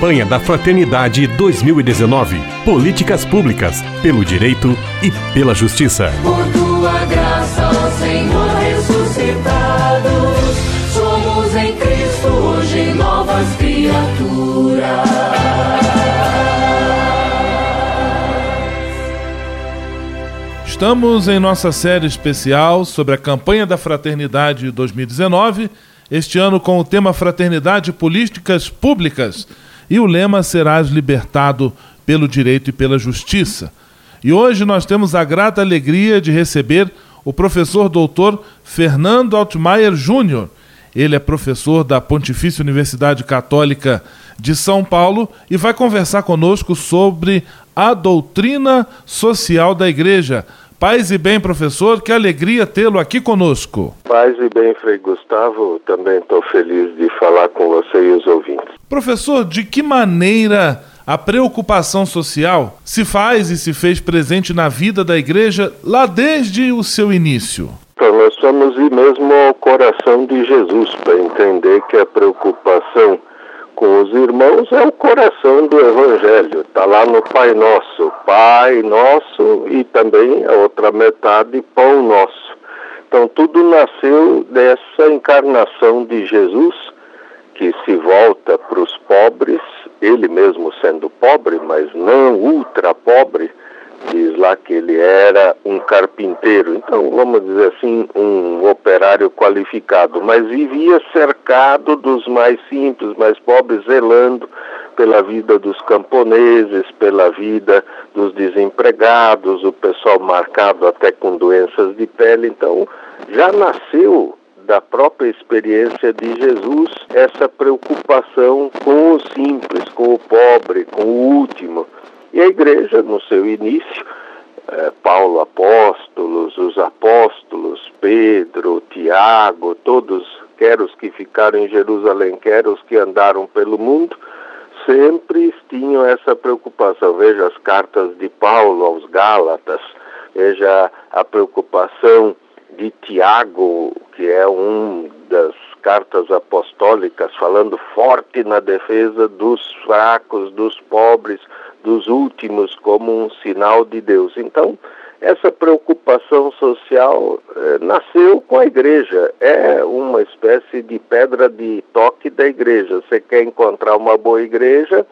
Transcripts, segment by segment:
Campanha da Fraternidade 2019. Políticas públicas pelo direito e pela justiça. Por tua graça, ó Senhor ressuscitado, somos em Cristo hoje novas criaturas. Estamos em nossa série especial sobre a campanha da Fraternidade 2019, este ano com o tema Fraternidade Políticas Públicas, e o lema Serás libertado pelo direito e pela justiça. E hoje nós temos a grata alegria de receber o professor doutor Fernando Altmaier Júnior. Ele é professor da Pontifícia Universidade Católica de São Paulo e vai conversar conosco sobre a doutrina social da Igreja. Paz e bem, professor, que alegria tê-lo aqui conosco. Paz e bem, Frei Gustavo, também estou feliz de falar com você e os ouvintes. Professor, de que maneira a preocupação social se faz e se fez presente na vida da igreja lá desde o seu início? Então, nós vamos ir mesmo ao coração de Jesus para entender que a preocupação com os irmãos é o coração do Evangelho. Está lá no Pai Nosso, Pai Nosso e também a outra metade, Pão Nosso. Então tudo nasceu dessa encarnação de Jesus que se volta para os pobres, ele mesmo sendo pobre, mas não ultra pobre, diz lá que ele era um carpinteiro, então vamos dizer assim, um operário qualificado, mas vivia cercado dos mais simples, mais pobres, zelando pela vida dos camponeses, pela vida dos desempregados, o pessoal marcado até com doenças de pele, então já nasceu da própria experiência de Jesus essa preocupação com o simples, com o pobre, com o último. E a igreja, no seu início, eh, Paulo apóstolos, os apóstolos, Pedro, Tiago, todos, quer os que ficaram em Jerusalém, quer os que andaram pelo mundo, sempre tinham essa preocupação. Veja as cartas de Paulo aos Gálatas, veja a preocupação de Tiago, que é um das cartas apostólicas, falando forte na defesa dos fracos, dos pobres, dos últimos, como um sinal de Deus. Então, essa preocupação social eh, nasceu com a igreja, é uma espécie de pedra de toque da igreja. Você quer encontrar uma boa igreja,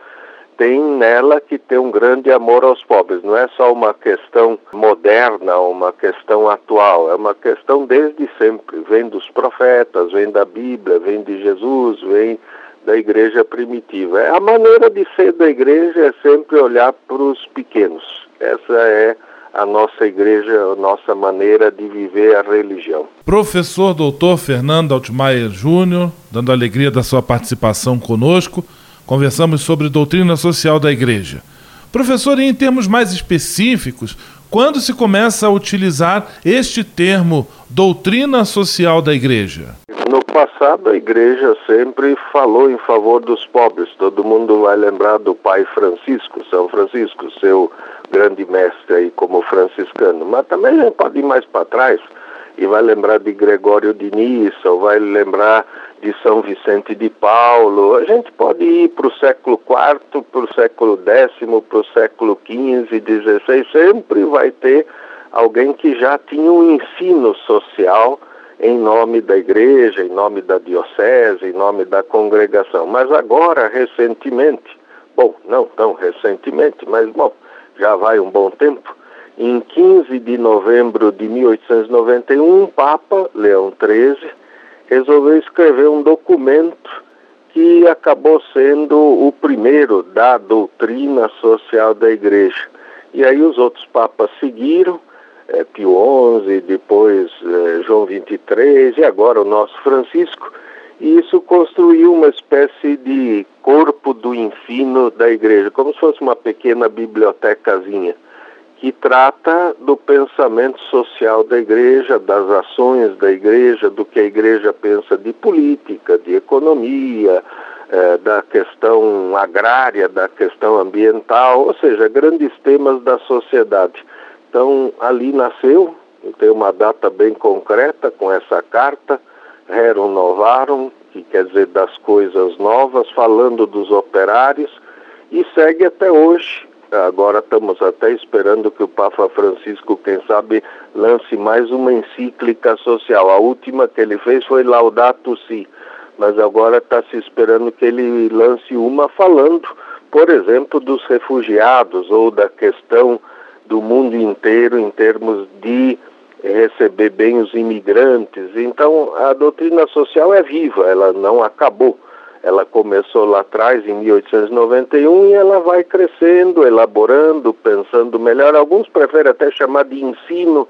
tem nela que ter um grande amor aos pobres. Não é só uma questão moderna, uma questão atual, é uma questão desde sempre. Vem dos profetas, vem da Bíblia, vem de Jesus, vem da igreja primitiva. A maneira de ser da igreja é sempre olhar para os pequenos. Essa é a nossa igreja, a nossa maneira de viver a religião. Professor Doutor Fernando Altmaier Júnior, dando alegria da sua participação conosco conversamos sobre doutrina social da igreja. Professor, em termos mais específicos, quando se começa a utilizar este termo doutrina social da igreja? No passado, a igreja sempre falou em favor dos pobres. Todo mundo vai lembrar do pai Francisco, São Francisco, seu grande mestre aí como franciscano. Mas também a gente pode ir mais para trás e vai lembrar de Gregório de Nissa, ou vai lembrar de São Vicente de Paulo. A gente pode ir para o século IV, para o século X, para o século XV, XVI, sempre vai ter alguém que já tinha um ensino social em nome da igreja, em nome da diocese, em nome da congregação. Mas agora, recentemente, bom, não tão recentemente, mas bom, já vai um bom tempo, em 15 de novembro de 1891, o Papa Leão XIII resolveu escrever um documento que acabou sendo o primeiro da doutrina social da Igreja. E aí os outros papas seguiram, é, Pio XI, depois é, João XXIII e agora o nosso Francisco, e isso construiu uma espécie de corpo do ensino da Igreja, como se fosse uma pequena bibliotecazinha que trata do pensamento social da igreja, das ações da igreja, do que a igreja pensa de política, de economia, eh, da questão agrária, da questão ambiental, ou seja, grandes temas da sociedade. Então, ali nasceu, tem uma data bem concreta com essa carta, Rerum Novarum, que que quer dizer das coisas novas, falando dos operários, e segue até hoje. Agora estamos até esperando que o Papa Francisco, quem sabe, lance mais uma encíclica social. A última que ele fez foi Laudato Si, mas agora está se esperando que ele lance uma falando, por exemplo, dos refugiados ou da questão do mundo inteiro em termos de receber bem os imigrantes. Então, a doutrina social é viva, ela não acabou. Ela começou lá atrás, em 1891, e ela vai crescendo, elaborando, pensando melhor. Alguns preferem até chamar de ensino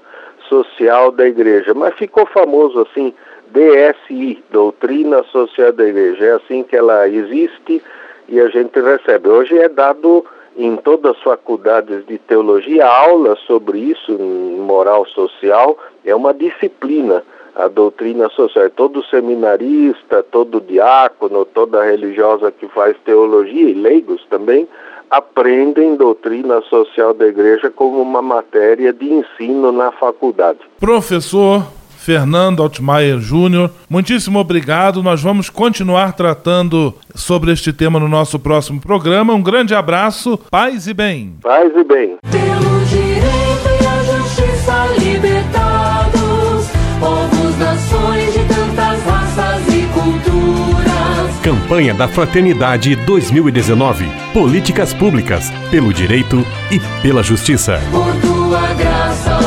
social da igreja, mas ficou famoso assim, DSI, Doutrina Social da Igreja. É assim que ela existe e a gente recebe. Hoje é dado em todas as faculdades de teologia aulas sobre isso, em moral social, é uma disciplina a doutrina social. É todo seminarista, todo diácono, toda religiosa que faz teologia e leigos também aprendem doutrina social da igreja como uma matéria de ensino na faculdade. Professor Fernando Altmaier Júnior, muitíssimo obrigado. Nós vamos continuar tratando sobre este tema no nosso próximo programa. Um grande abraço, paz e bem. Paz e bem. Pelo direito e a justiça libertados, povos, nações de tantas raças e culturas. Campanha da Fraternidade 2019. Políticas públicas pelo direito e pela justiça. Por tua graça,